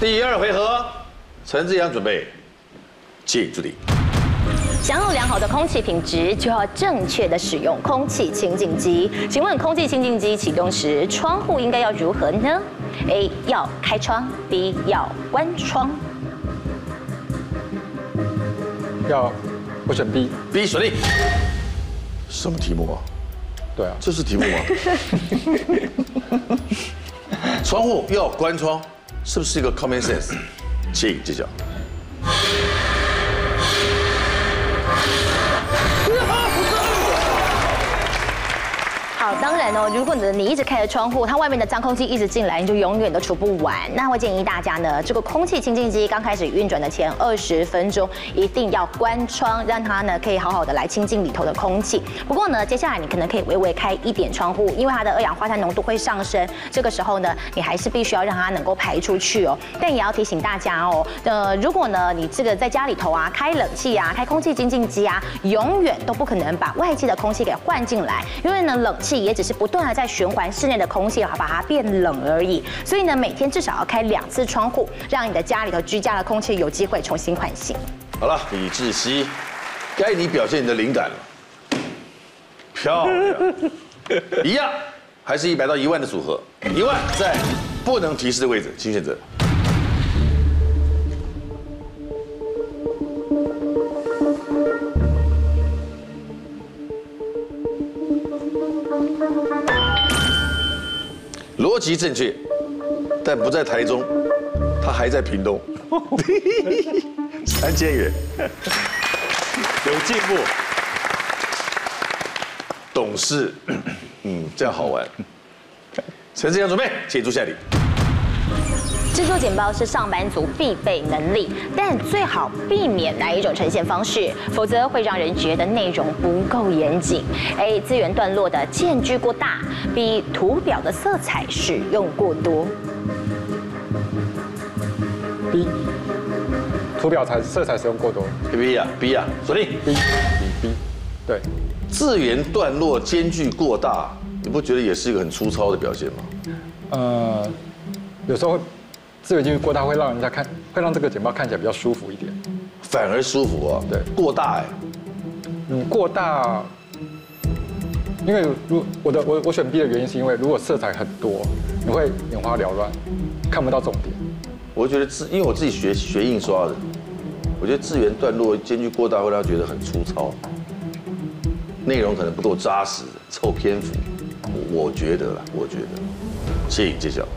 第二回合，陈志扬准备，请助理。想要良好的空气品质，就要正确的使用空气清净机。请问空气清净机启动时，窗户应该要如何呢？A 要开窗，B 要关窗。要，我选 B。B 锁定。什么题目啊？对啊，这是题目吗？窗户要关窗，是不是一个 common sense？请揭晓。然哦，如果你一直开着窗户，它外面的脏空气一直进来，你就永远都除不完。那我建议大家呢，这个空气清净机刚开始运转的前二十分钟，一定要关窗，让它呢可以好好的来清净里头的空气。不过呢，接下来你可能可以微微开一点窗户，因为它的二氧化碳浓度会上升，这个时候呢，你还是必须要让它能够排出去哦。但也要提醒大家哦，呃，如果呢你这个在家里头啊开冷气啊开空气清净机啊，永远都不可能把外界的空气给换进来，因为呢冷气。也只是不断的在循环室内的空气，好把它变冷而已。所以呢，每天至少要开两次窗户，让你的家里头居家的空气有机会重新唤醒。好了，李志熙，该你表现你的灵感了。漂亮，一样，还是一百到一万的组合。一万在不能提示的位置，请选择。逻辑正确，但不在台中，他还在屏东。三千元，有进步，懂事，嗯，这样好玩。陈志强准备，请出下题。制作简报是上班族必备能力，但最好避免哪一种呈现方式，否则会让人觉得内容不够严谨。A. 资源段落的间距过大。B 图表的色彩使用过多。B 图表才色彩使用过多。B 啊 B 啊，锁定 B B B 对。字源段落间距过大，你不觉得也是一个很粗糙的表现吗？呃，有时候会字距过大，会让人家看，会让这个简报看起来比较舒服一点。反而舒服哦？对，过大哎。嗯，过大。因为如我的我我选 B 的原因是因为如果色彩很多，你会眼花缭乱，看不到重点。我觉得字，因为我自己学学印刷的，我觉得字源段落间距过大会让他觉得很粗糙，内容可能不够扎实，凑篇幅。我我觉得啦，我觉得，请揭晓。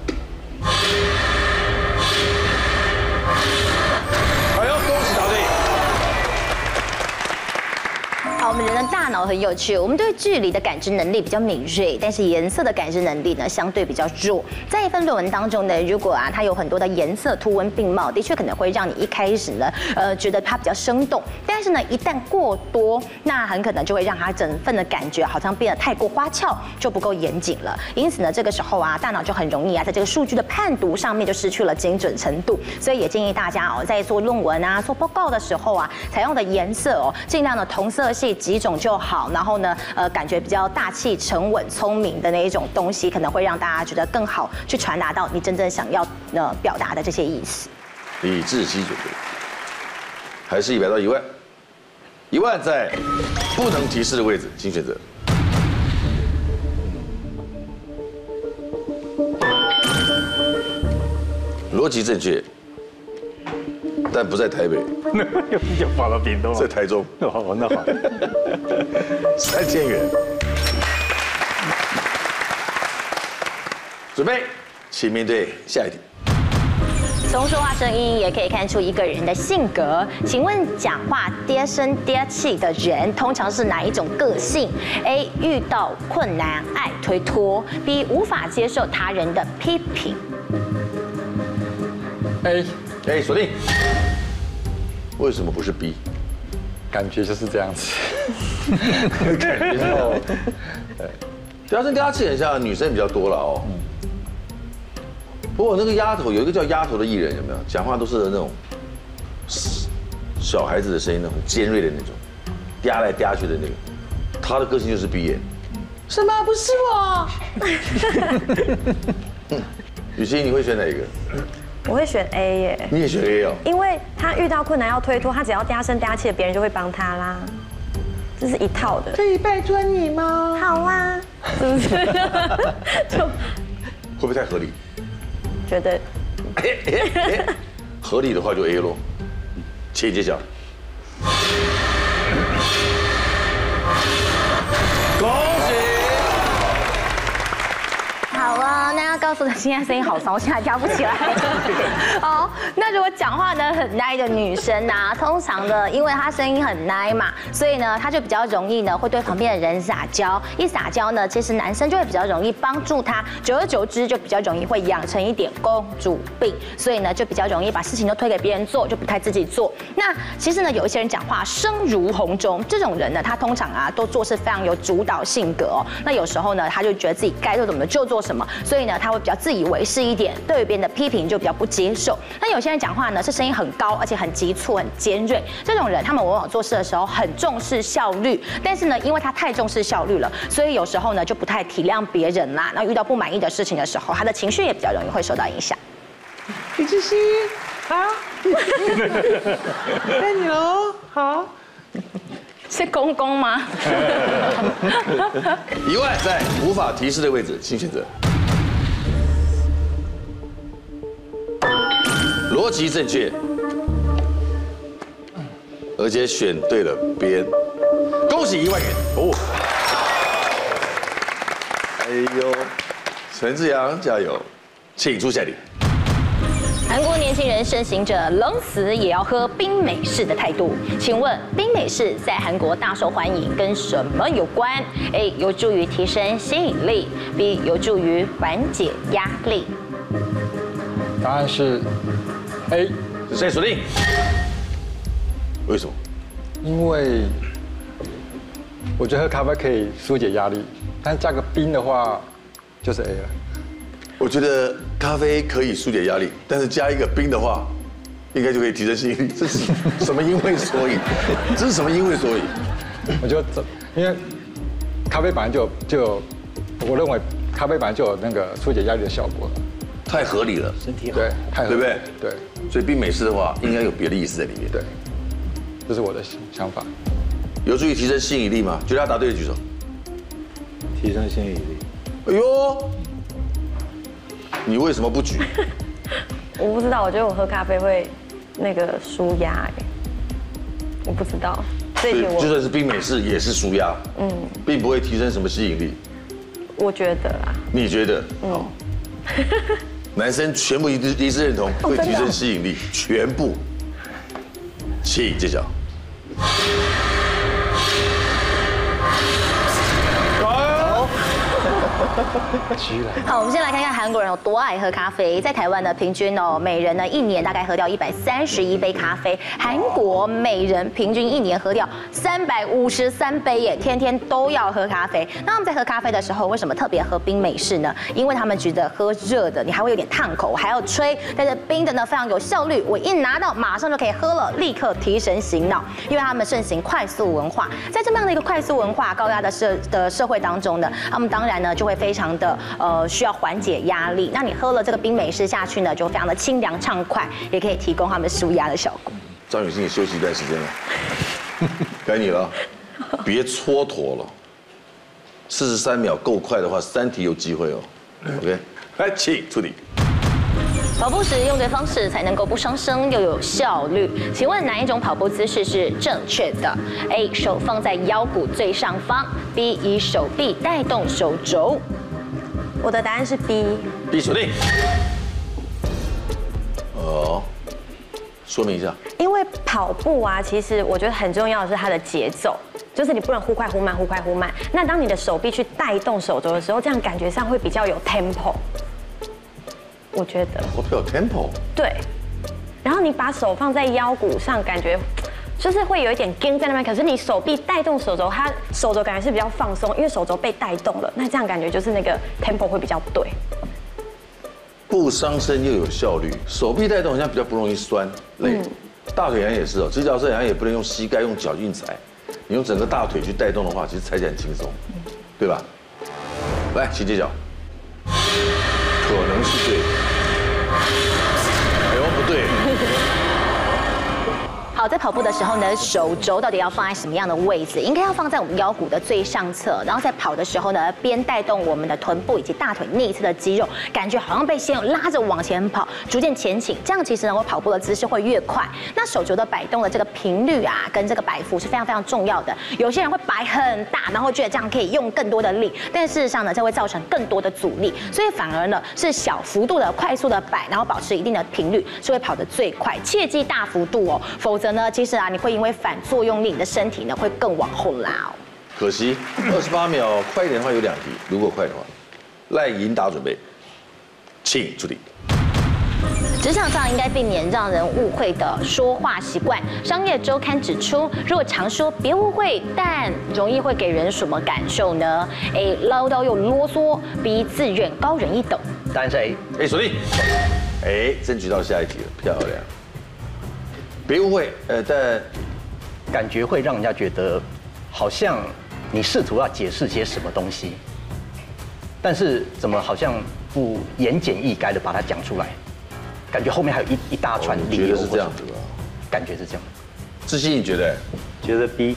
我们人的大脑很有趣，我们对距离的感知能力比较敏锐，但是颜色的感知能力呢相对比较弱。在一份论文当中呢，如果啊它有很多的颜色图文并茂，的确可能会让你一开始呢呃觉得它比较生动，但是呢一旦过多，那很可能就会让它整份的感觉好像变得太过花俏，就不够严谨了。因此呢这个时候啊大脑就很容易啊在这个数据的判读上面就失去了精准程度。所以也建议大家哦在做论文啊做报告的时候啊采用的颜色哦尽量的同色系。几种就好，然后呢，呃，感觉比较大气、沉稳、聪明的那一种东西，可能会让大家觉得更好去传达到你真正想要呃表达的这些意思。李志熹准备，还是一百到一万，一万在不能提示的位置，请选择。逻辑正确。但不在台北，又又跑到屏东，在台中。哦，那好，三千元。准备，请面对下一题。从说话声音也可以看出一个人的性格。请问，讲话嗲声嗲气的人通常是哪一种个性？A. 遇到困难爱推脱；B. 无法接受他人的批评。A A，锁定。为什么不是 B？感觉就是这样子。感觉哦。对，嗲声嗲气很像女生比较多了哦。不过那个丫头有一个叫丫头的艺人有没有？讲话都是那种小孩子的声音，那种尖锐的那种，嗲来嗲去的那个。他的个性就是 B 耶。什么？不是我。雨欣，你会选哪一个？我会选 A 耶。你也选 A 哦？因为他遇到困难要推脱，他只要嗲声嗲气的，别人就会帮他啦。这是一套的。可以拜托你吗？好啊，是不是？就 会不会太合理？觉得 合理的话就 A 咯。请揭晓。恭啊，那告诉他现在声音好骚，现在跳不起来。好，那如果讲话呢很奶的女生啊，通常呢，因为她声音很奶嘛，所以呢，她就比较容易呢会对旁边的人撒娇。一撒娇呢，其实男生就会比较容易帮助她，久而久之就比较容易会养成一点公主病，所以呢就比较容易把事情都推给别人做，就不太自己做。那其实呢，有一些人讲话声如洪钟，这种人呢，他通常啊都做事非常有主导性格哦。那有时候呢，他就觉得自己该做什么就做什么。所以呢，他会比较自以为是一点，对于别人的批评就比较不接受。那有些人讲话呢是声音很高，而且很急促、很尖锐。这种人，他们往往做事的时候很重视效率，但是呢，因为他太重视效率了，所以有时候呢就不太体谅别人啦。那遇到不满意的事情的时候，他的情绪也比较容易会受到影响。李志熙，好，该 你喽，好。是公公吗？一万，在无法提示的位置，请选择。逻辑正确，而且选对了边，恭喜一万元哦！哎呦，陈志扬加油，请出下礼。韩国年轻人盛行着冷死也要喝冰美式的态度，请问冰美式在韩国大受欢迎跟什么有关？A 有助于提升吸引力，B 有助于缓解压力。答案是 A，谁锁定？为什么？因为我觉得喝咖啡可以疏解压力，但加个冰的话就是 A 了。我觉得咖啡可以疏解压力，但是加一个冰的话，应该就可以提升吸引力。这是什么因为所以？这是什么因为所以？我觉得这，因为咖啡本来就有就有，我认为咖啡本来就有那个疏解压力的效果。太合理了，身体好，对，太合理，对不对？对，所以冰美式的话，应该有别的意思在里面。对，这是我的想法。有助于提升吸引力吗？觉得他答对的举手。提升吸引力。哎呦！你为什么不举？我不知道，我觉得我喝咖啡会那个舒压哎，我不知道。这一题我就算是冰美式也是舒压，嗯，并不会提升什么吸引力。我觉得啊。你觉得？嗯。男生全部一致一致认同会提升吸引力，全部。请揭晓。好，我们先来看看韩国人有多爱喝咖啡。在台湾呢，平均哦，每人呢一年大概喝掉一百三十一杯咖啡。韩国每人平均一年喝掉三百五十三杯耶，天天都要喝咖啡。那我们在喝咖啡的时候，为什么特别喝冰美式呢？因为他们觉得喝热的你还会有点烫口，还要吹；但是冰的呢非常有效率，我一拿到马上就可以喝了，立刻提神醒脑。因为他们盛行快速文化，在这么样的一个快速文化、高压的社的社会当中呢，他们当然呢就会。非常的呃需要缓解压力，那你喝了这个冰美式下去呢，就非常的清凉畅快，也可以提供他们舒压的效果。张雨欣，你休息一段时间了，该你了，别蹉跎了，四十三秒够快的话，三题有机会哦。OK，来，请出题。跑步时用对方式才能够不伤身又有效率，请问哪一种跑步姿势是正确的？A 手放在腰骨最上方，B 以手臂带动手肘。我的答案是 B。B 锁定。哦，说明一下。因为跑步啊，其实我觉得很重要的是它的节奏，就是你不能忽快忽慢，忽快忽慢。那当你的手臂去带动手肘的时候，这样感觉上会比较有 tempo。我觉得我比较 tempo，对，然后你把手放在腰骨上，感觉 就是会有一点跟在那边。可是你手臂带动手肘，它手肘感觉是比较放松，因为手肘被带动了，那这样感觉就是那个 tempo 会比较对。不伤身又有效率，手臂带动好像比较不容易酸累，嗯、大腿好像也是哦，直角式好像也不能用膝盖用脚硬踩，你用整个大腿去带动的话，其实踩起来很轻松，对吧？来，请揭脚。可能是对 Yeah. 好，在跑步的时候呢，手肘到底要放在什么样的位置？应该要放在我们腰骨的最上侧，然后在跑的时候呢，边带动我们的臀部以及大腿内侧的肌肉，感觉好像被线拉着往前跑，逐渐前倾。这样其实呢，我跑步的姿势会越快。那手肘的摆动的这个频率啊，跟这个摆幅是非常非常重要的。有些人会摆很大，然后觉得这样可以用更多的力，但事实上呢，这会造成更多的阻力。所以反而呢，是小幅度的快速的摆，然后保持一定的频率，是会跑得最快。切记大幅度哦，否则呢，其实啊，你会因为反作用力，你的身体呢会更往后拉哦。可惜二十八秒，快一点的话有两题，如果快的话，赖银达准备，请助理。职场上应该避免让人误会的说话习惯。商业周刊指出，如果常说别误会，但容易会给人什么感受呢？A 唠叨又啰嗦，B 自认高人一等。答案是 A。哎，锁定。哎，争取到下一题了，漂亮。别误会，呃，但感觉会让人家觉得，好像你试图要解释些什么东西，但是怎么好像不言简意赅的把它讲出来？感觉后面还有一一大串理由，觉得是这样子吧？感觉是这样。志熹，你觉得？觉得 B，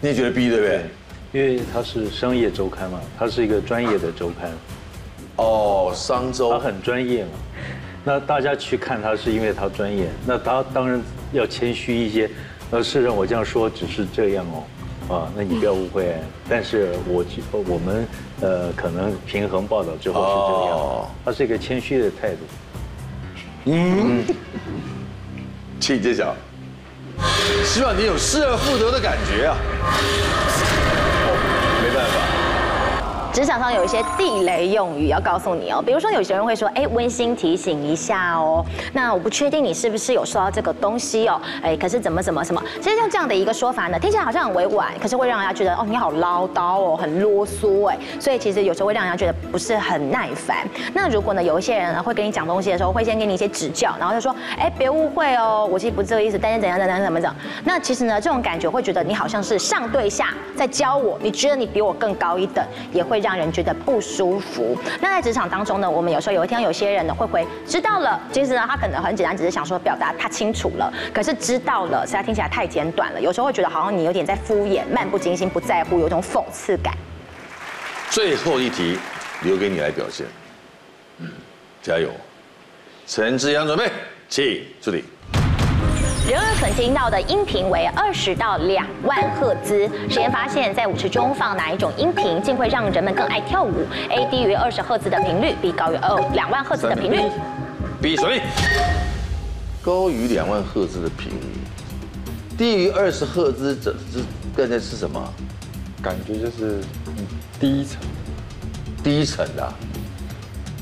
你也觉得 B 对不对？因为它是商业周刊嘛，它是一个专业的周刊。哦，商周。它很专业嘛，那大家去看他是因为他专业，那他当然要谦虚一些。那是让我这样说只是这样哦，啊，那你不要误会。但是我我们呃可能平衡报道之后是这样，哦、他是一个谦虚的态度。嗯，请揭晓。希望你有失而复得的感觉啊！职场上有一些地雷用语要告诉你哦，比如说有些人会说，哎，温馨提醒一下哦，那我不确定你是不是有收到这个东西哦，哎，可是怎么怎么什么，其实像这样的一个说法呢，听起来好像很委婉，可是会让人家觉得哦，你好唠叨哦，很啰嗦哎，所以其实有时候会让人家觉得不是很耐烦。那如果呢，有一些人呢会跟你讲东西的时候，会先给你一些指教，然后就说，哎，别误会哦，我其实不是这个意思，但是怎样怎样怎么怎么，那其实呢，这种感觉会觉得你好像是上对下在教我，你觉得你比我更高一等，也会。让人觉得不舒服。那在职场当中呢，我们有时候有一天有些人呢会回知道了，其实呢他可能很简单，只是想说表达他清楚了。可是知道了，实在听起来太简短了，有时候会觉得好像你有点在敷衍、漫不经心、不在乎，有种讽刺感。最后一题留给你来表现，嗯，加油！陈志阳准备，请助理。人耳可听到的音频为二十到两万赫兹。实验发现，在舞池中放哪一种音频，竟会让人们更爱跳舞？A 低于二十赫兹的频率，B 高于二两万赫兹的频率。B 锁定。高于两万赫兹的频率，低于二十赫兹，这这刚才是什么？感觉就是低沉，低沉的。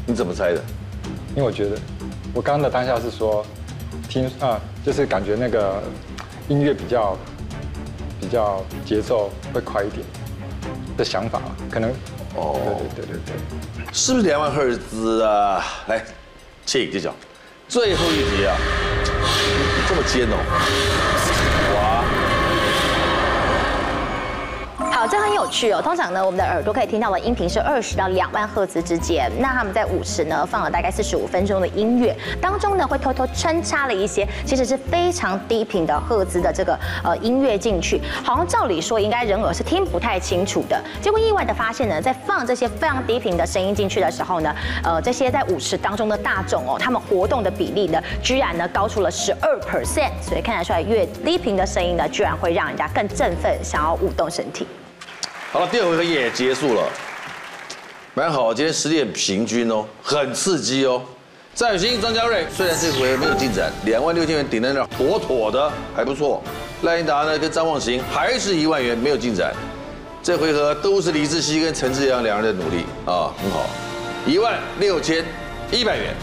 你怎么猜的？因为我觉得，我刚刚的当下是说。听啊，就是感觉那个音乐比较比较节奏会快一点的想法，可能。哦，对对对对。对，是不是两万赫兹？啊？来，请揭晓，最后一题啊，这么尖哦，哇！好，这很有趣哦。通常呢，我们的耳朵可以听到的音频是二十到两万赫兹之间。那他们在舞池呢放了大概四十五分钟的音乐，当中呢会偷偷穿插了一些其实是非常低频的赫兹的这个呃音乐进去。好像照理说应该人耳是听不太清楚的，结果意外的发现呢，在放这些非常低频的声音进去的时候呢，呃，这些在舞池当中的大众哦，他们活动的比例呢，居然呢高出了十二 percent。所以看得出来，越低频的声音呢，居然会让人家更振奋，想要舞动身体。好了，第二回合也结束了，蛮好，今天实力很平均哦，很刺激哦。张雨欣、庄家瑞虽然这回没有进展，两万六千元顶在那，妥妥的还不错。赖英达呢跟张望行还是一万元没有进展，这回合都是李志熙跟陈志扬两人的努力啊，很好，一万六千一百元，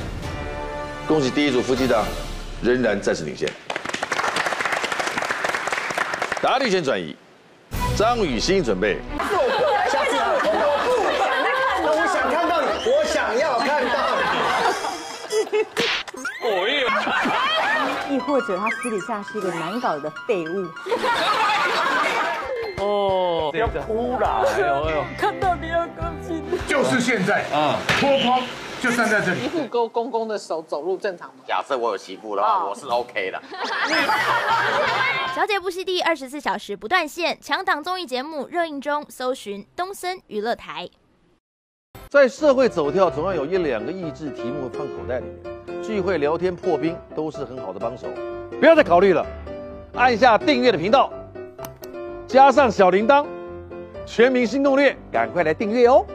恭喜第一组夫妻档仍然暂时领先。答题权转移。张雨欣准备。下次啊，我不想看到你，我想要看到你。我亦或者他私底下是一个难搞的废物。哦，不要哭了，哎呦哎呦，看到你要高兴。就是现在啊，脱光，就站在这里。媳妇勾公公的手走路正常吗？假设我有媳妇的话，我是 OK 的。小姐不息地二十四小时不断线，强档综艺节目热映中，搜寻东森娱乐台。在社会走跳，总要有一两个益智题目放口袋里面，聚会聊天破冰都是很好的帮手。不要再考虑了，按下订阅的频道，加上小铃铛，全民心动略，赶快来订阅哦。